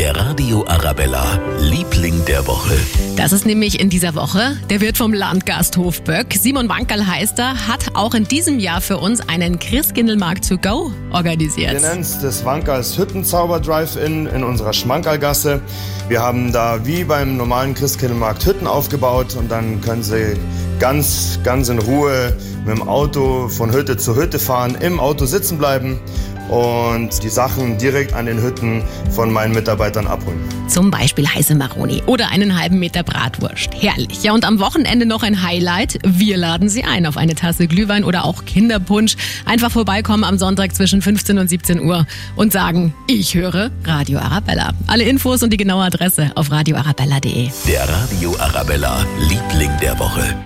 Der Radio Arabella, Liebling der Woche. Das ist nämlich in dieser Woche der Wirt vom Landgasthof Böck. Simon Wankerl heißt er, hat auch in diesem Jahr für uns einen Christkindlmarkt to go organisiert. Wir nennen es das Wankers Hüttenzauber Drive-In in unserer Schmankerlgasse. Wir haben da wie beim normalen Christkindlmarkt Hütten aufgebaut und dann können Sie ganz, ganz in Ruhe mit dem Auto von Hütte zu Hütte fahren, im Auto sitzen bleiben und die Sachen direkt an den Hütten von meinen Mitarbeitern abholen. Zum Beispiel heiße Maroni oder einen halben Meter Bratwurst. Herrlich. Ja, und am Wochenende noch ein Highlight. Wir laden Sie ein auf eine Tasse Glühwein oder auch Kinderpunsch. Einfach vorbeikommen am Sonntag zwischen 15 und 17 Uhr und sagen, ich höre Radio Arabella. Alle Infos und die genaue Adresse auf radioarabella.de. Der Radio Arabella, Liebling der Woche.